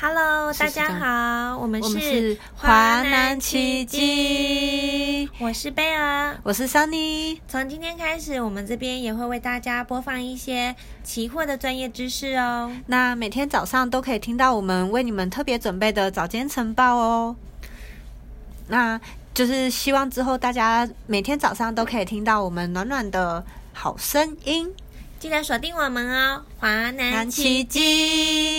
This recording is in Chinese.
Hello，大家好，我们是华南奇迹，我是贝儿，我是 Sunny。从今天开始，我们这边也会为大家播放一些期货的专业知识哦。那每天早上都可以听到我们为你们特别准备的早间晨报哦。那就是希望之后大家每天早上都可以听到我们暖暖的好声音，记得锁定我们哦，华南奇迹。